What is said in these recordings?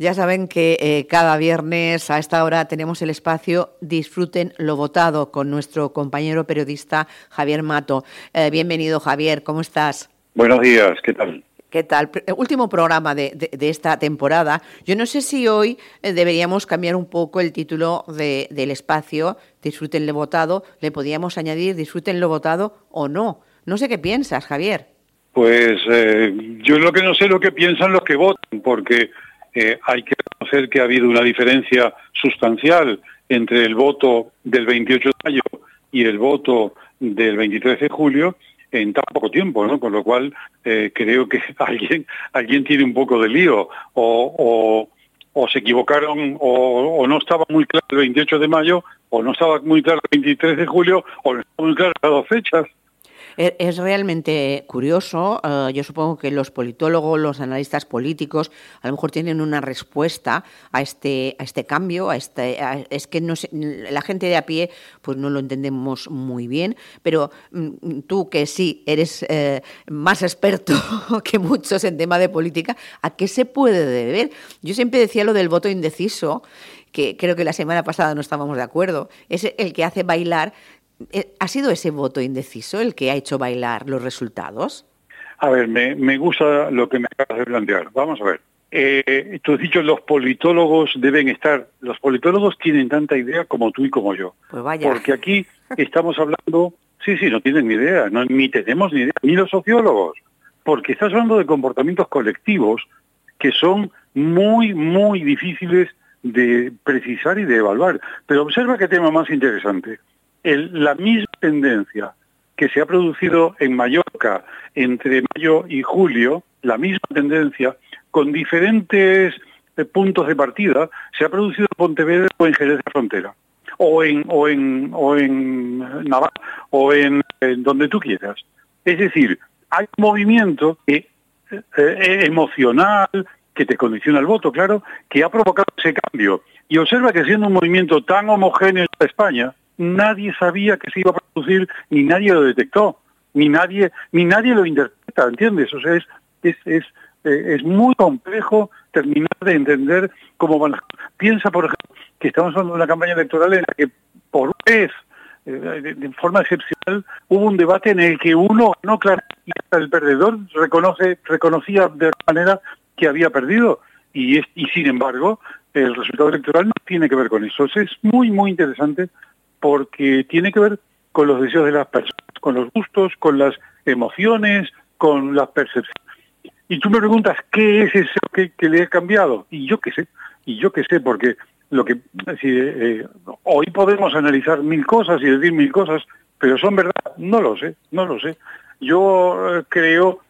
Ya saben que eh, cada viernes a esta hora tenemos el espacio Disfruten lo votado con nuestro compañero periodista Javier Mato. Eh, bienvenido Javier, ¿cómo estás? Buenos días, ¿qué tal? ¿Qué tal? Pr- Último programa de, de- de esta temporada. Yo no sé si hoy eh, deberíamos cambiar un poco el título de- del espacio, Disfruten lo votado. Le podíamos añadir Disfruten lo votado o no. No sé qué piensas, Javier. Pues eh, yo lo que no sé lo que piensan los que votan, porque eh, hay que reconocer que ha habido una diferencia sustancial entre el voto del 28 de mayo y el voto del 23 de julio en tan poco tiempo, ¿no? Con lo cual eh, creo que alguien alguien tiene un poco de lío o, se equivocaron o, o no estaba muy claro el 28 de mayo o no estaba muy claro el 23 de julio o no estaba muy claro las dos fechas. Es realmente curioso. eh, yo supongo que los politólogos, los analistas políticos, a lo mejor tienen una respuesta a este a este cambio. A este, es que no sé, la gente de a pie, pues no lo entendemos muy bien. Pero mm, tú que sí eres eh, más experto que muchos en tema de política, ¿a qué se puede deber? Yo siempre decía lo del voto indeciso, que creo que la semana pasada no estábamos de acuerdo. Es el que hace bailar ¿Ha sido ese voto indeciso el que ha hecho bailar los resultados? A ver, me, me gusta lo que me acabas de plantear. Vamos a ver. Eh, tú has dicho los politólogos deben estar. Los politólogos tienen tanta idea como tú y como yo. Pues vaya. Porque aquí estamos hablando, sí, sí, no tienen ni idea, no, ni tenemos ni idea, ni los sociólogos. Porque estás hablando de comportamientos colectivos que son muy, muy difíciles de precisar y de evaluar. Pero observa qué tema más interesante. La misma tendencia que se ha producido en Mallorca entre mayo y julio, la misma tendencia, con diferentes eh, puntos de partida, se ha producido en Pontevedra o en Jerez de Frontera, o en, Navarra, o en, donde tú quieras. Es decir, hay un movimiento eh, eh, emocional, que te condiciona el voto, claro, que ha provocado ese cambio. Y observa que siendo un movimiento tan homogéneo en España, nadie sabía que se iba a producir, ni nadie lo detectó, ni nadie, ni nadie lo interpreta, ¿entiendes? O sea, es, es, es, eh, es muy complejo terminar de entender cómo van las. Piensa, por ejemplo, que estamos hablando de una campaña electoral en la que por vez, eh, de, forma excepcional, hubo un debate en el que uno ganó claro y hasta el perdedor reconoce, reconocía de manera que había perdido. Y, es, y sin embargo, el resultado electoral no tiene que ver con. Eso es muy, muy interesante porque tiene que ver con los deseos de las personas, con los gustos, con las emociones, con las percepciones. Y tú me preguntas, ¿qué es eso que, le ha cambiado? Y yo qué sé, y yo qué sé, porque lo que si, eh, hoy podemos analizar mil cosas y decir mil cosas, pero son verdad, no lo sé, no lo sé. Yo eh, creo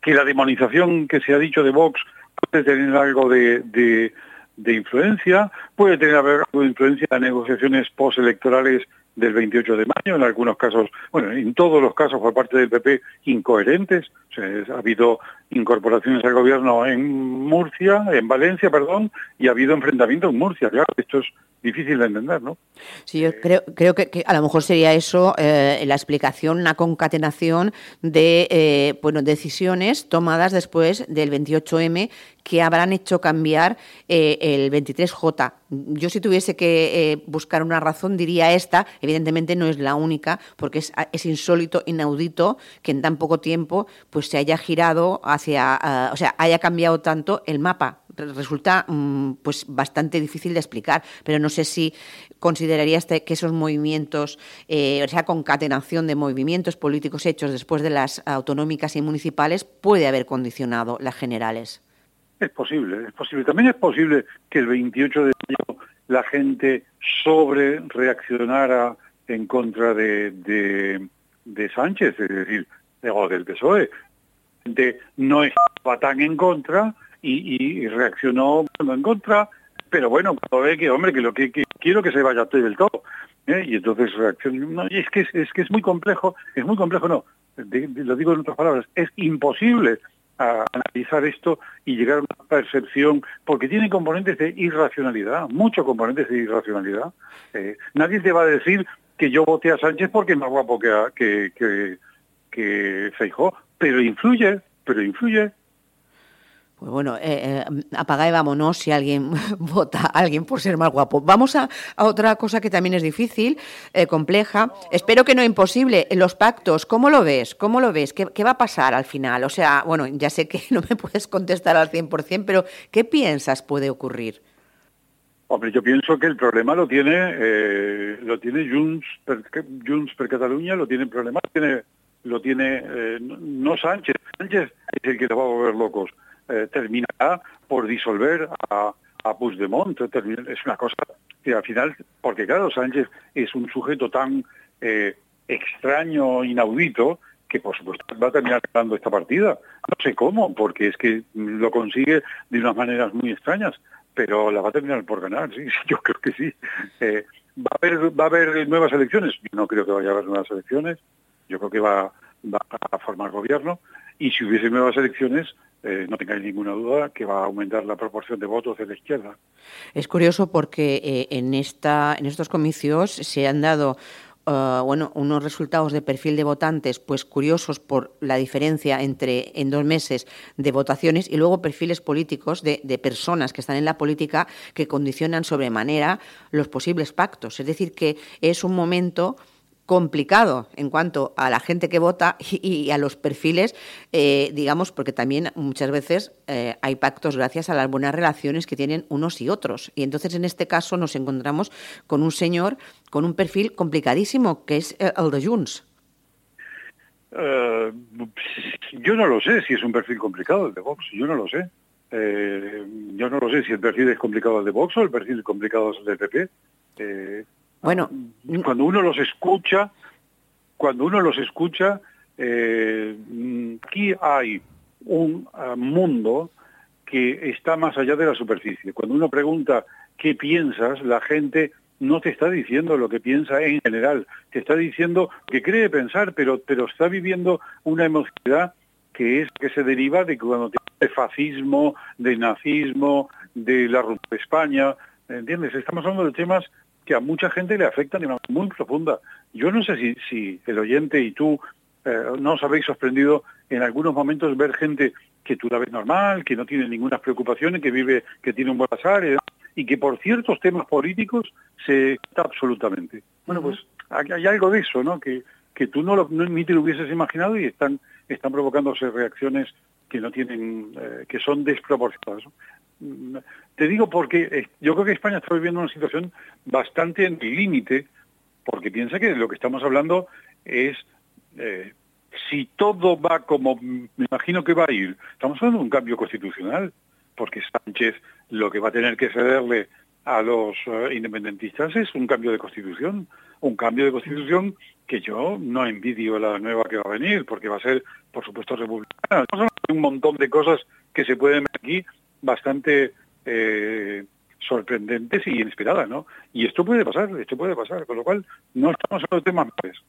que la demonización que se ha dicho de Vox puede tener algo de, de influencia, puede tener algo de influencia en las negociaciones postelectorales del 28 de mayo, en algunos casos, bueno, en todos los casos por parte del PP incoherentes. Ha habido incorporaciones al gobierno en Murcia, en Valencia, perdón, y ha habido enfrentamientos en Murcia. Claro, esto es difícil de entender, ¿no? Sí, yo creo, creo que, que a lo mejor sería eso eh, la explicación, una concatenación de eh, bueno, decisiones tomadas después del 28M que habrán hecho cambiar eh, el 23J. Yo si tuviese que eh, buscar una razón diría esta, evidentemente no es la única, porque es, es insólito, inaudito que en tan poco tiempo pues se haya girado hacia, uh, o sea, haya cambiado tanto el mapa. Resulta mm, pues bastante difícil de explicar, pero no sé si consideraría este, que esos movimientos, eh, o sea, concatenación de movimientos políticos hechos después de las autonómicas y municipales puede haber condicionado las generales. Es posible, es posible. También es posible que el 28 de mayo la gente sobre reaccionara en contra de, de, de Sánchez, es decir, o del PSOE. No estaba tan en contra y, reaccionó en contra, pero bueno, cuando ve que, hombre, que lo que, quiero que se vaya del todo. ¿eh? Y entonces reaccionó. y es que es, que es muy complejo, es muy complejo, no, lo digo en otras palabras, es imposible analizar esto y llegar a una percepción, porque tiene componentes de irracionalidad, muchos componentes de irracionalidad. Eh, nadie te va a decir que yo voté a Sánchez porque es más guapo que, que, que, que pero influye, pero influye. Pues bueno, eh, eh, apaga y vámonos si alguien vota a alguien por ser más guapo. Vamos a, otra cosa que también es difícil, eh, compleja. Espero que no imposible. Los pactos, ¿cómo lo ves? ¿Cómo lo ves? ¿Qué, va a pasar al final? O sea, bueno, ya sé que no me puedes contestar al 100%, pero ¿qué piensas puede ocurrir? Hombre, yo pienso que el problema lo tiene eh, lo tiene Junts per, Junts per Cataluña, lo tiene el problema, lo tiene, lo tiene no Sánchez. Sánchez es el que te va a volver locos eh, terminará por disolver a, a Puigdemont. Es una cosa que al final, porque claro, Sánchez es un sujeto tan eh, extraño, inaudito, que por supuesto va a terminar ganando esta partida. No sé cómo, porque es que lo consigue de unas maneras muy extrañas, pero la va a terminar por ganar, sí, yo creo que sí. Eh, ¿va, a haber, ¿Va a haber nuevas elecciones? Yo no creo que vaya a haber nuevas elecciones, yo creo que va, a formar gobierno, y si hubiese nuevas elecciones, eh, no tengáis ninguna duda que va a aumentar la proporción de votos de la izquierda. Es curioso porque eh, en, esta, en estos comicios se han dado eh, bueno, unos resultados de perfil de votantes, pues curiosos por la diferencia entre en dos meses de votaciones y luego perfiles políticos de, de, personas que están en la política que condicionan sobremanera los posibles pactos. Es decir, que es un momento complicado en cuanto a la gente que vota y, a los perfiles, eh, digamos, porque también muchas veces eh, hay pactos gracias a las buenas relaciones que tienen unos y otros. Y entonces en este caso nos encontramos con un señor con un perfil complicadísimo, que es el de Junts. Eh, yo no lo sé si es un perfil complicado el de Vox, yo no lo sé. yo no lo sé si el perfil es complicado el de Vox o el perfil complicado es el del PP. Bueno, cuando uno los escucha, cuando uno los escucha, eh, aquí hay un ah, mundo que está más allá de la superficie. Cuando uno pregunta qué piensas, la gente no te está diciendo lo que piensa en general, te está diciendo que cree pensar, pero, pero está viviendo una emocionalidad que es que se deriva de cuando te de fascismo, de nazismo, de la de España, ¿entiendes? Estamos hablando de temas que a mucha gente le afectan de una manera muy profunda. Yo no sé si, si el oyente y tú eh, no os habéis sorprendido en algunos momentos ver gente que tú la ves normal, que no tiene ninguna preocupaciones, que vive, que tiene un buen pasar eh, y que por ciertos temas políticos se está absolutamente. Bueno, pues hay, algo de eso, ¿no? Que, que tú no, lo, ni te lo hubieses imaginado y están, están provocándose reacciones que no tienen, eh, que son desproporcionadas. Mm, te digo porque eh, yo creo que España está viviendo una situación bastante en límite, porque piensa que lo que estamos hablando es eh, si todo va como me imagino que va a ir, estamos hablando de un cambio constitucional, porque Sánchez lo que va a tener que cederle a los eh, independentistas es un cambio de constitución, un cambio de constitución que yo no envidio la nueva que va a venir, porque va a ser, por supuesto, republicana. Hay un montón de cosas que se pueden ver aquí bastante eh, sorprendentes y inesperadas, ¿no? Y esto puede pasar, esto puede pasar, con lo cual no estamos hablando de temas menores.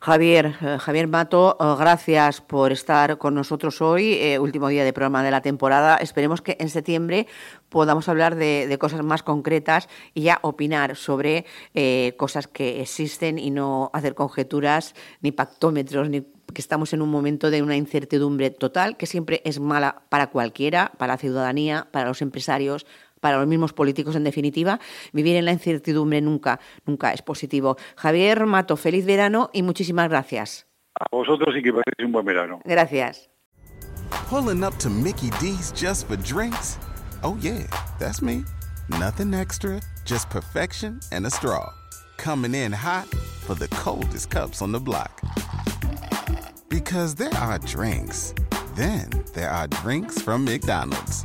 Javier, eh, Javier Mato, eh, gracias por estar con nosotros hoy, último día de programa de la temporada. Esperemos que en septiembre podamos hablar de, cosas más concretas y ya opinar sobre cosas que existen y no hacer conjeturas, ni pactómetros, ni que estamos en un momento de una incertidumbre total que siempre es mala para cualquiera, para la ciudadanía, para los empresarios, para los mismos políticos en definitiva. Vivir en la incertidumbre nunca, nunca es positivo. Javier Mato, feliz verano y muchísimas gracias. A vosotros y que paséis un buen verano. Gracias. Pulling up to Mickey D's just for drinks. Oh yeah, that's me. Nothing extra, just perfection and a straw. Coming in hot for the coldest cups on the block. Because there are drinks. Then there are drinks from McDonald's.